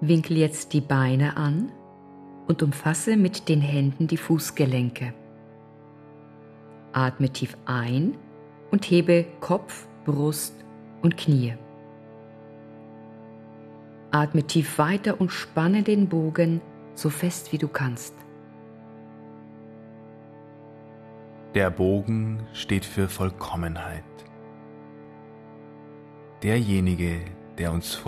Winkel jetzt die Beine an und umfasse mit den Händen die Fußgelenke. Atme tief ein und hebe Kopf, Brust und Knie. Atme tief weiter und spanne den Bogen so fest wie du kannst. Der Bogen steht für Vollkommenheit. Derjenige, der uns